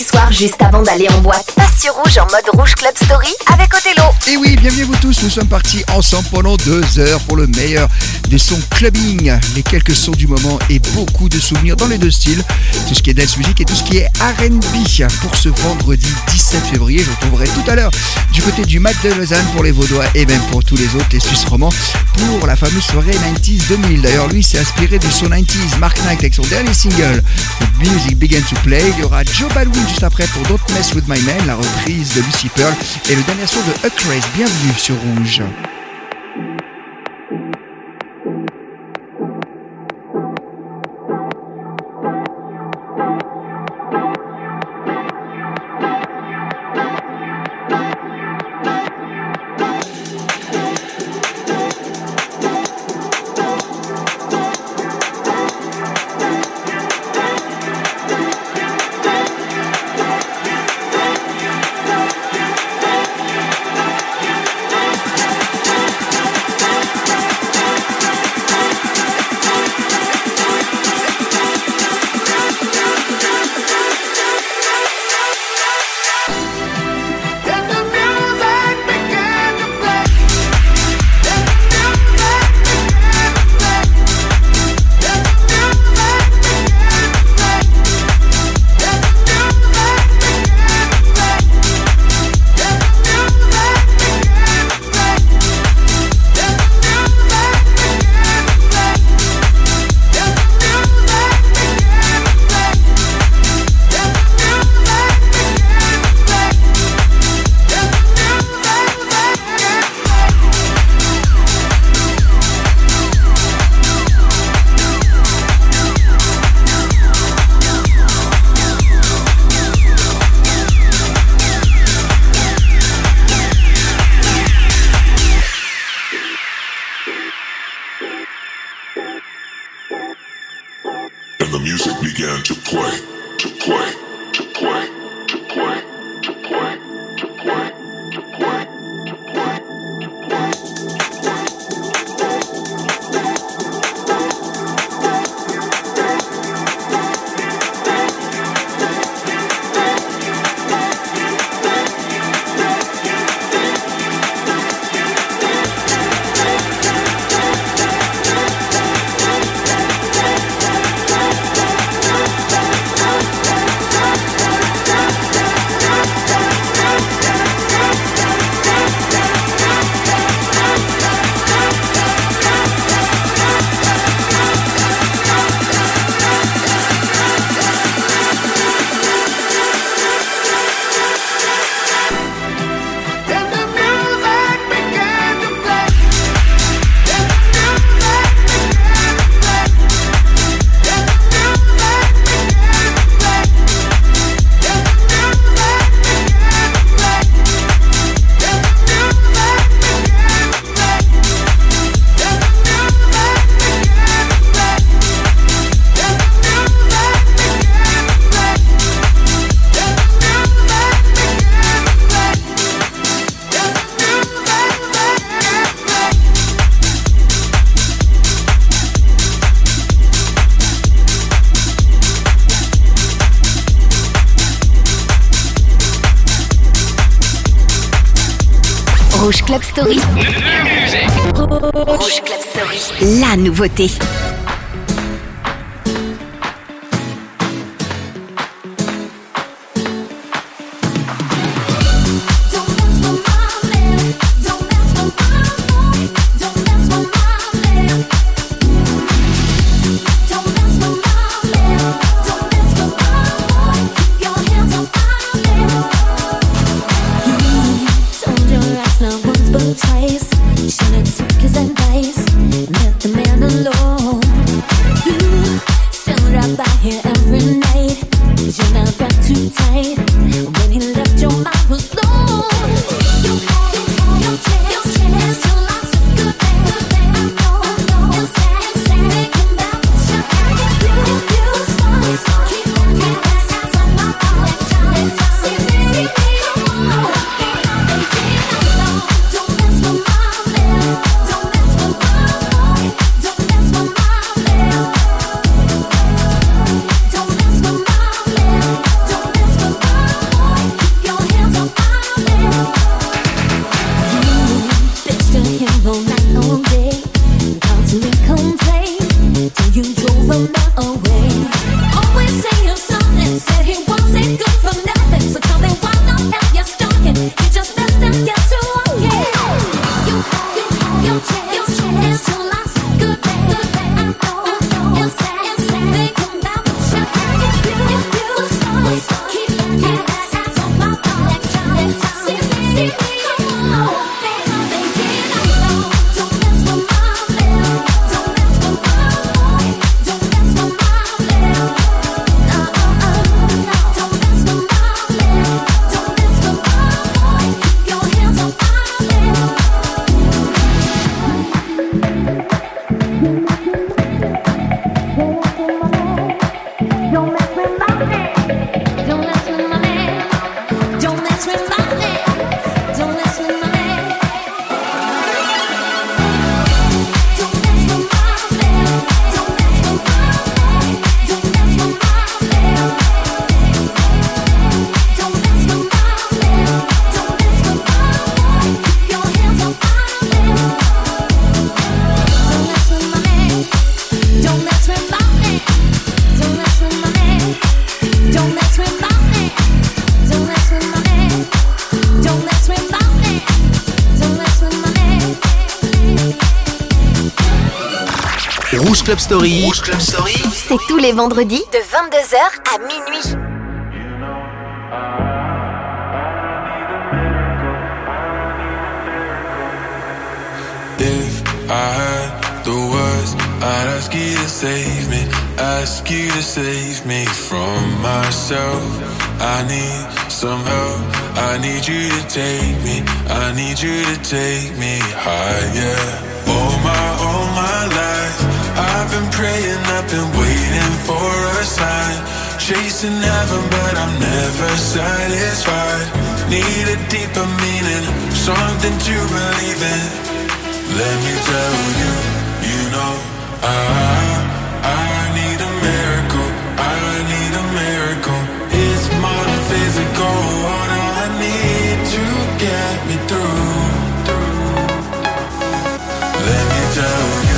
Soir, juste avant d'aller en boîte, passe sur Rouge en mode Rouge Club Story avec Othello. Et oui, bienvenue vous tous. Nous sommes partis ensemble pendant deux heures pour le meilleur des sons clubbing, les quelques sons du moment et beaucoup de souvenirs dans les deux styles. Tout ce qui est dance music et tout ce qui est R&B pour ce vendredi 17 février. Je retrouverai tout à l'heure du côté du Mat de Lausanne pour les Vaudois et même pour tous les autres, les Suisses romans, pour la fameuse soirée 90s 2000. D'ailleurs, lui s'est inspiré du son 90s Mark Knight avec son dernier single, The Music Began to Play. Il y aura Joe Baldwin juste après pour Don't Mess With My Man, la reprise de Lucy Pearl et le dernier son de Huck Race. Bienvenue sur Rouge. Club Story. Rouge Club Story. La nouveauté. Story. Rouge Club Story. C'est tous les vendredis de 22h à minuit. If I had the words, I'd ask you to save me, ask you to save me from myself. I need some help, I need you to take me, I need you to take me higher. All my, all my life, I've been I've been waiting for a sign. Chasing heaven, but I'm never satisfied. Need a deeper meaning, something to believe in. Let me tell you, you know, I, I need a miracle, I need a miracle. It's more physical, what I need to get me through. Let me tell you.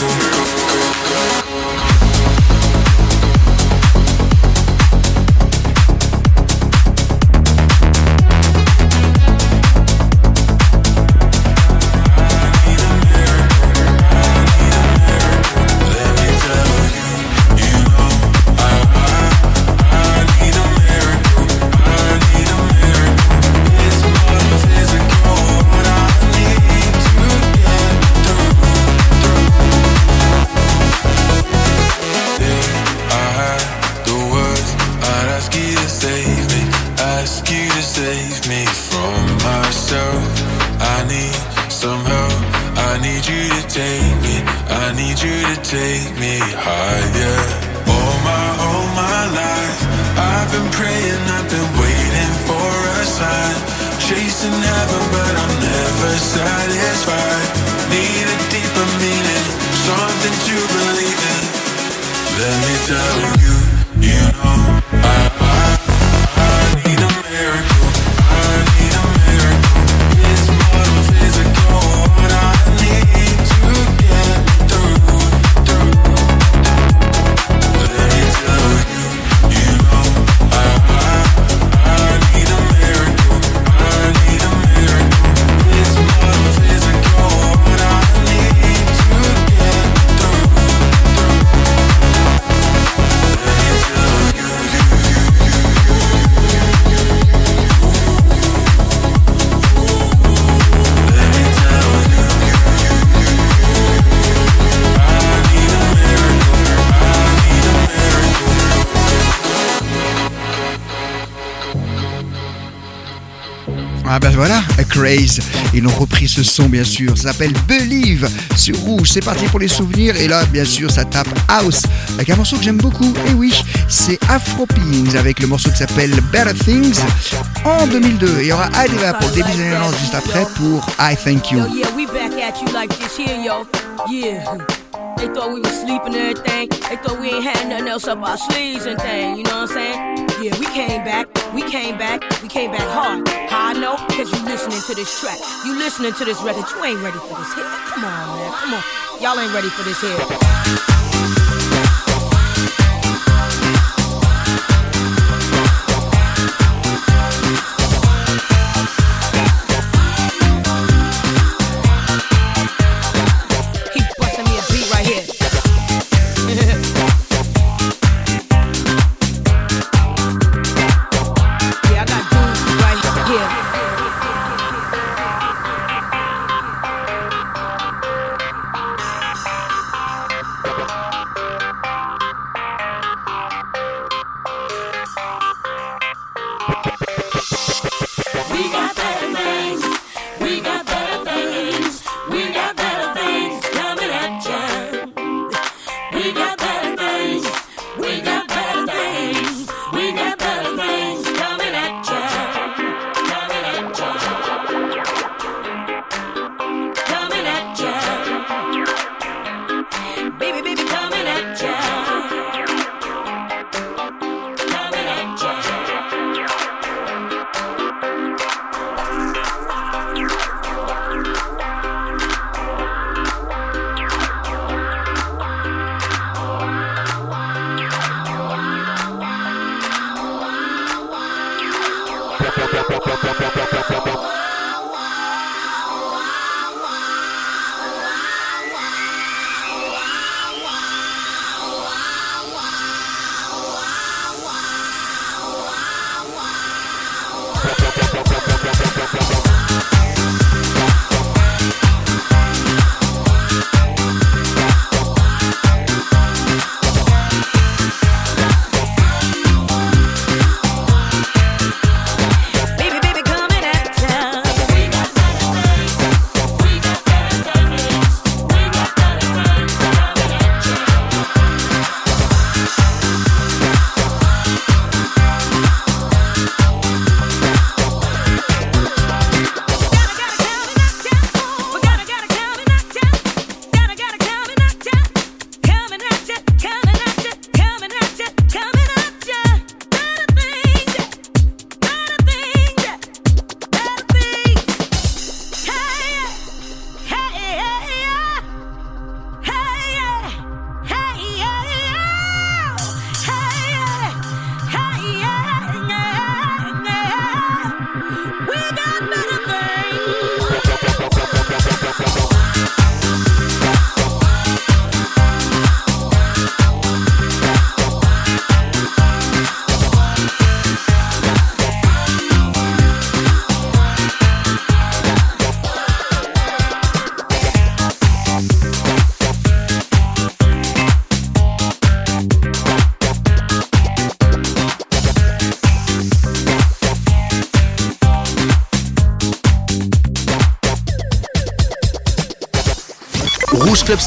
Thank you. Ils ont repris ce son bien sûr. Ça s'appelle Believe sur Rouge. C'est parti pour les souvenirs. Et là, bien sûr, ça tape House avec un morceau que j'aime beaucoup. Et oui, c'est Afro Pings avec le morceau qui s'appelle Better Things en 2002. Il y aura Adiva pour début des années 90 juste après pour I Thank You. They thought we was sleeping and everything. They thought we ain't had nothing else up our sleeves and. You know what I'm saying? Yeah, we came back. We came back. We came back hard. How I know? Cause you listening to this track. You listening to this record. You ain't ready for this hit. Come on, man. Come on. Y'all ain't ready for this hit.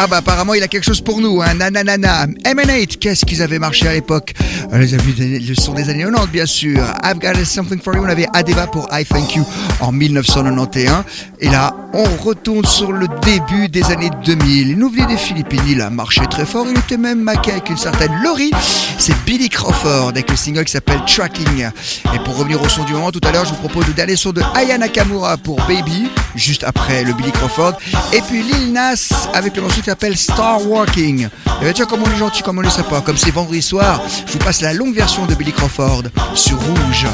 Ah bah apparemment il a quelque chose pour nous, hein, nananana. M&8, qu'est-ce qu'ils avaient marché à l'époque? Euh, Les amis, le son des années 90 bien sûr. I've got something for you, on avait Adeva pour I Thank You en 1991. Et là, on retourne sur le début des années 2000. Il nous venait des Philippines, il a marché très fort, il était même maqué avec une certaine Laurie. C'est Billy Crawford avec le single qui s'appelle Tracking. Et pour revenir au son du moment, tout à l'heure, je vous propose le dernier son de Aya Nakamura pour Baby, juste après le Billy Crawford. Et puis Lil Nas avec le morceau s'appelle Star Walking. Et bien, tiens, comme on est gentil, comme on est sympa, comme c'est vendredi soir, je vous passe la longue version de Billy Crawford sur Rouge.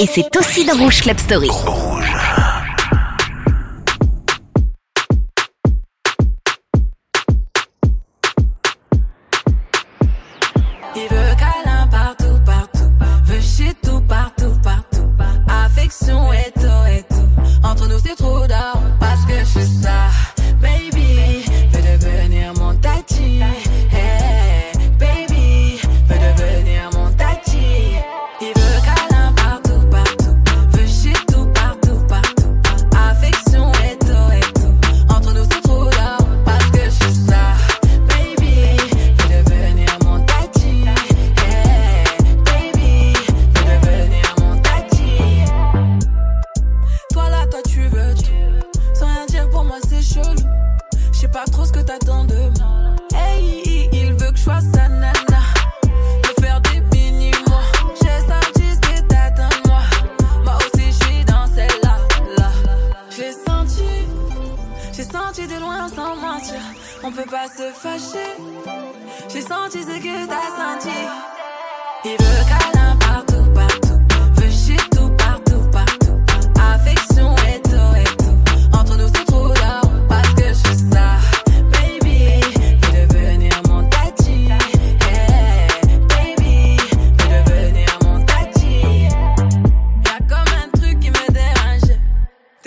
Et c'est aussi dans Rouge Club Story.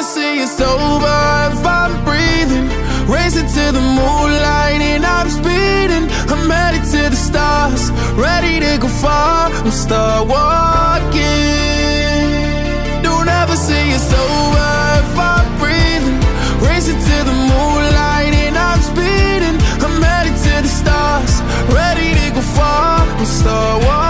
never say it's over if I'm breathing. Racing to the moonlight and I'm speeding. I'm headed to the stars, ready to go far. I'm start walking. Don't ever say it's over if I'm breathing. Racing to the moonlight and I'm speeding. I'm headed to the stars, ready to go far. I'm start walking.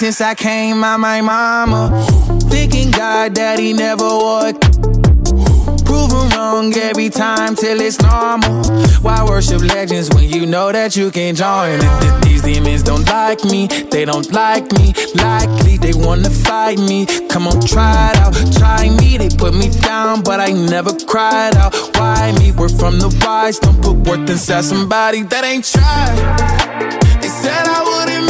since I came out my mama. Thinking God daddy never would. Proven wrong every time till it's normal. Why worship legends when you know that you can join? If these demons don't like me, they don't like me. Likely they wanna fight me. Come on, try it out. Try me, they put me down, but I never cried out. Why me? We're from the wise. Don't put worth inside somebody that ain't tried. They said I wouldn't.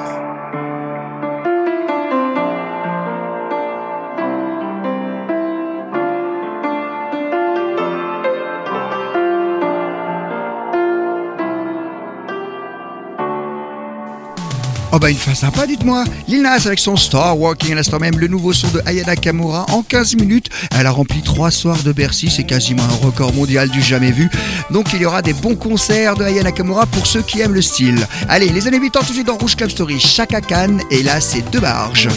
Oh bah une fin sympa, dites-moi. Lil Nas avec son Star Walking à l'instant même, le nouveau son de Ayana Kamura en 15 minutes. Elle a rempli trois soirs de Bercy, c'est quasiment un record mondial du jamais vu. Donc il y aura des bons concerts de Ayana Kamura pour ceux qui aiment le style. Allez, les années 80 tout de suite dans Rouge Club Story, Chaka Khan, et là c'est deux barges.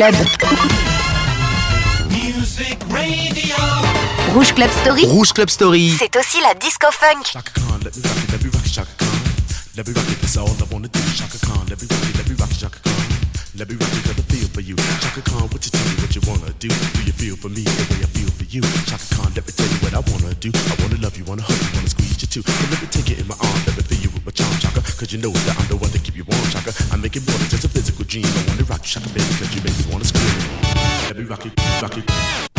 Ans de Hit Club. Rouge Club Story, Rouge Club Story. c'est aussi la disco funk. Shaka Khan, let me rock it, let me rock it, Shaka Khan. Let me rock it, that's all I wanna do. Shaka Khan, let me rock it, let me rock it, Shaka Khan. Let me rock it, got a feel for you. Shaka Khan, what you tell me what you wanna do? Do you feel for me the way I feel for you? Shaka Khan, let me tell you what I wanna do. I wanna love you, wanna hug you, wanna squeeze you too. So let me take it in my arms, let me feel you with my charm, Shaka. Cause you know that make me wanna scream. Let me rock it, rock it.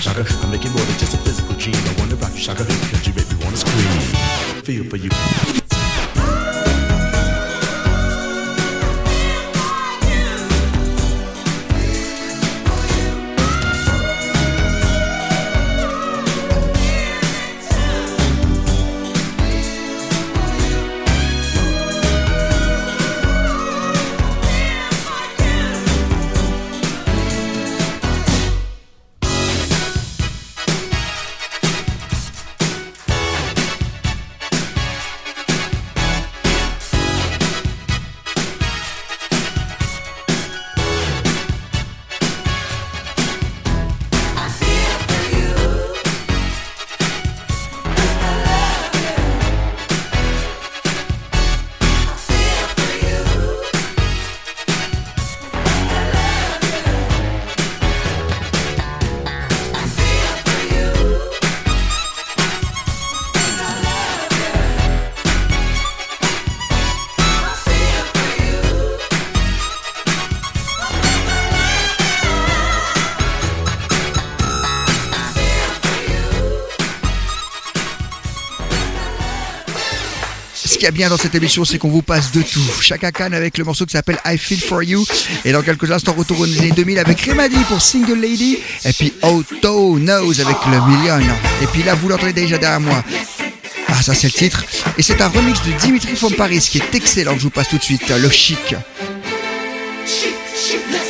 Shaka. I make it more than just a physical dream. I wanna rock you, Shaka, cause you make me wanna scream. Feel for you. qu'il y a bien dans cette émission, c'est qu'on vous passe de tout. Chaka Khan avec le morceau qui s'appelle I Feel For You. Et dans quelques instants, retour aux années 2000 avec Remadi pour Single Lady. Et puis Auto Knows avec le Million. Et puis là, vous l'entendez déjà derrière moi. Ah, ça, c'est le titre. Et c'est un remix de Dimitri from Paris qui est excellent que je vous passe tout de suite. Le chic. chic, chic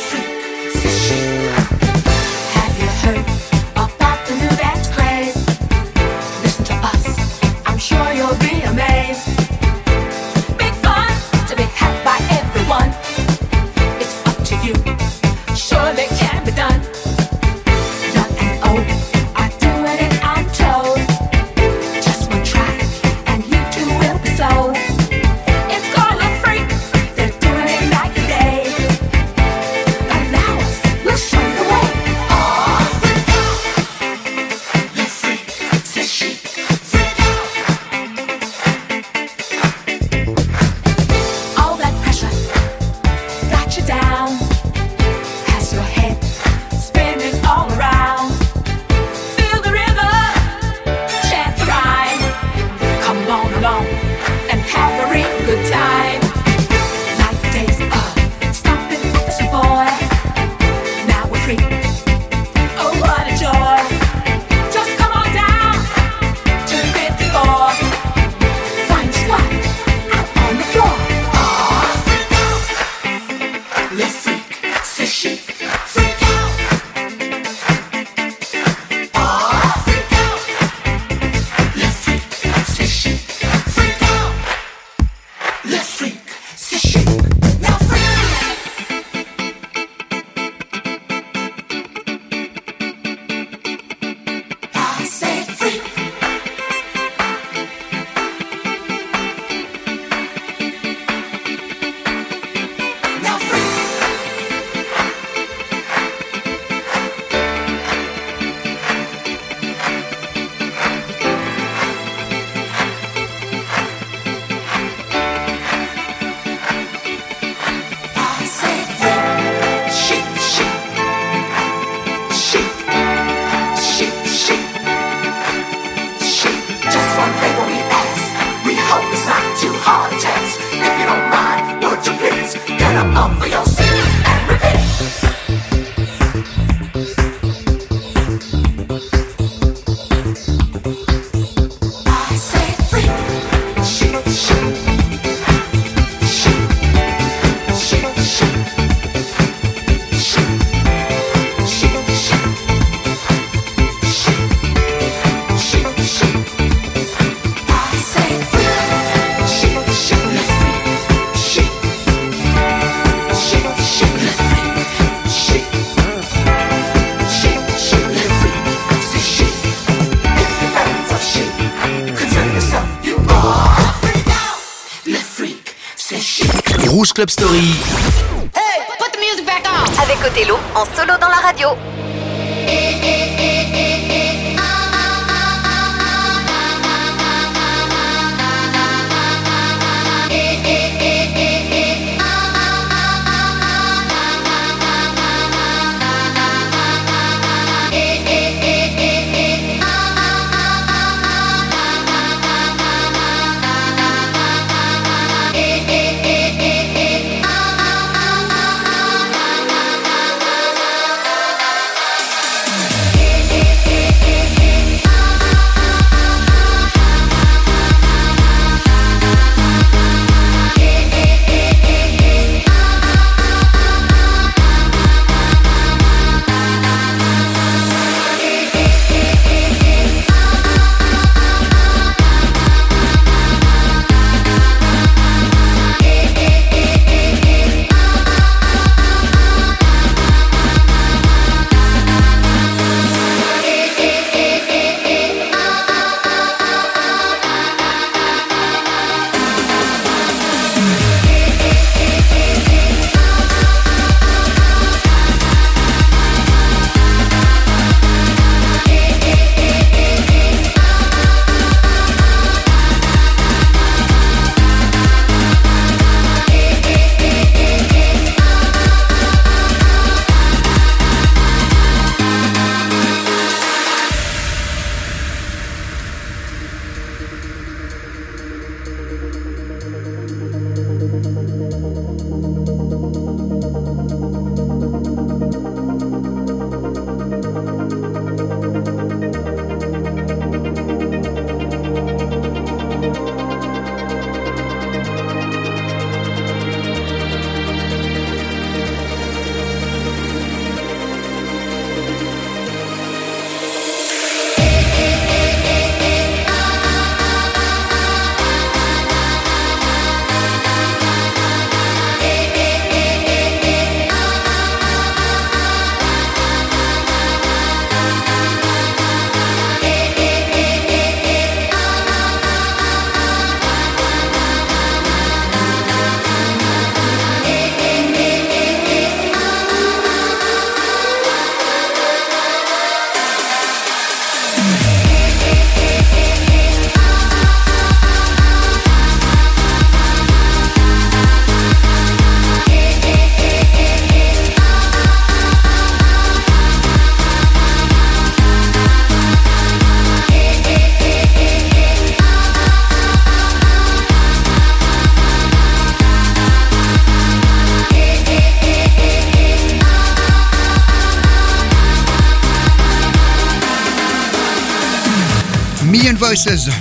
Rouge Club Story. Hey, put the music back on. Avec Othello en solo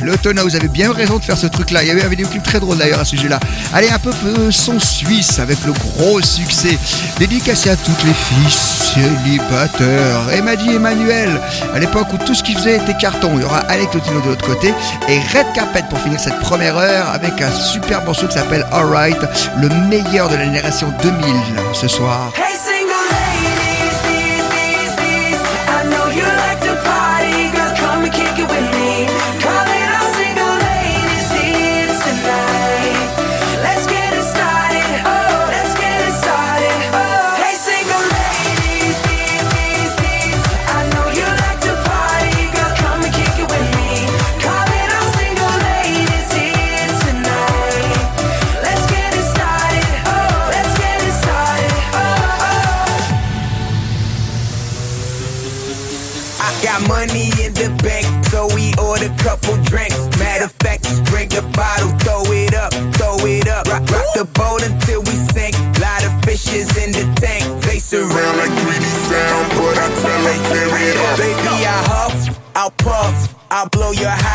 Le Tona, vous avez bien raison de faire ce truc-là. Il y a eu un vidéoclip très drôle d'ailleurs à ce sujet-là. Allez, un peu euh, son suisse avec le gros succès. Dédicacé à toutes les filles célibataires. Emma dit Emmanuel, à l'époque où tout ce qu'il faisait était carton. Il y aura Alec Lotino de l'autre côté et Red Carpet pour finir cette première heure avec un super morceau qui s'appelle Alright, le meilleur de la génération 2000 ce soir. the boat until we sink. Lot of fishes in the tank. They surround like greedy sound, but I tell them carry it up. Baby, I huff, I'll puff, I'll blow your high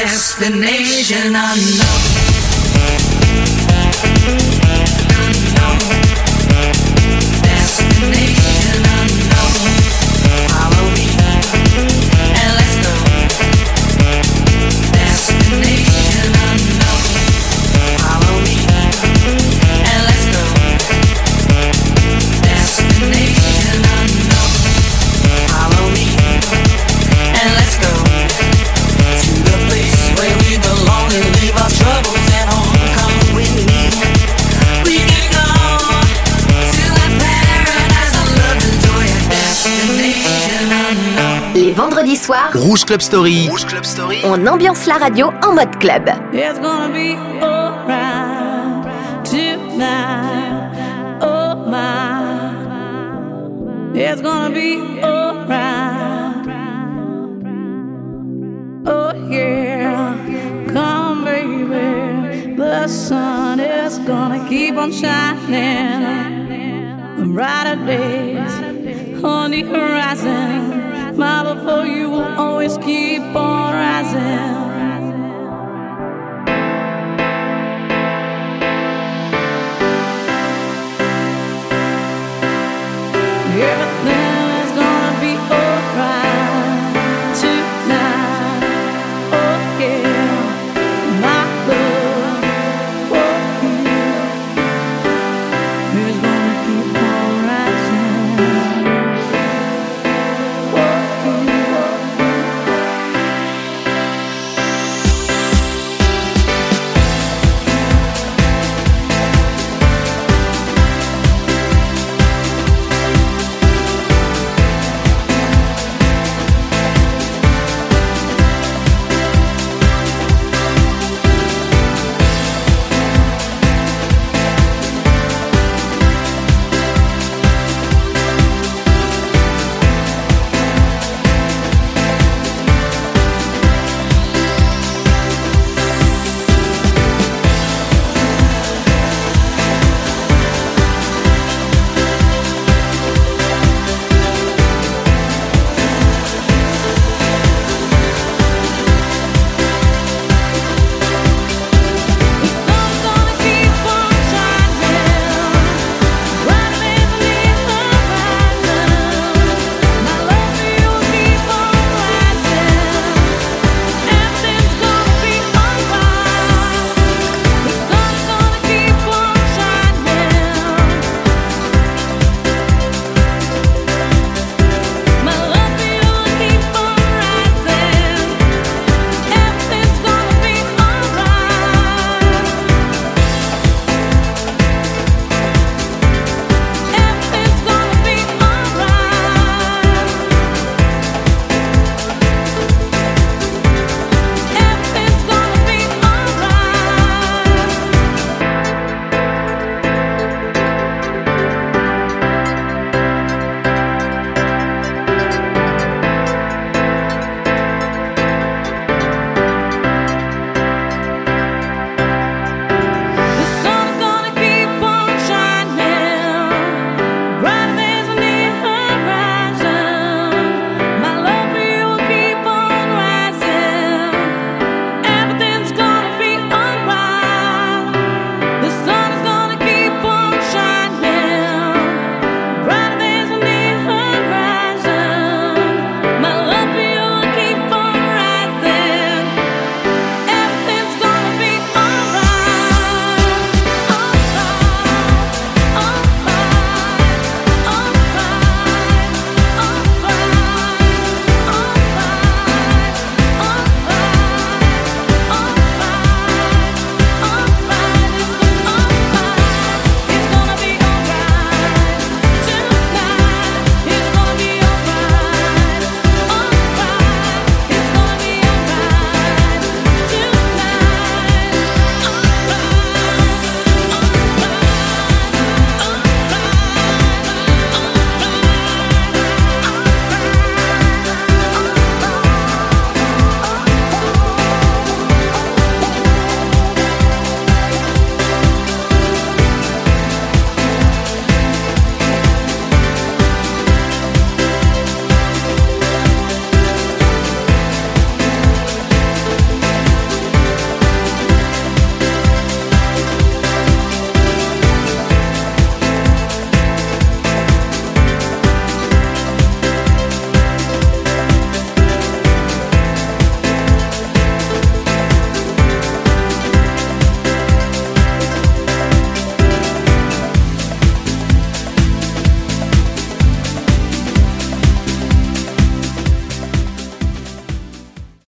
Destination unknown. Rouge Club Story. Rouge Club Story. on ambiance la radio en mode club. It's gonna be alright tonight. Oh my, it's gonna be alright. Oh yeah, come baby, the sun is gonna keep on shining. Brighter days on the horizon. You will always keep on rising.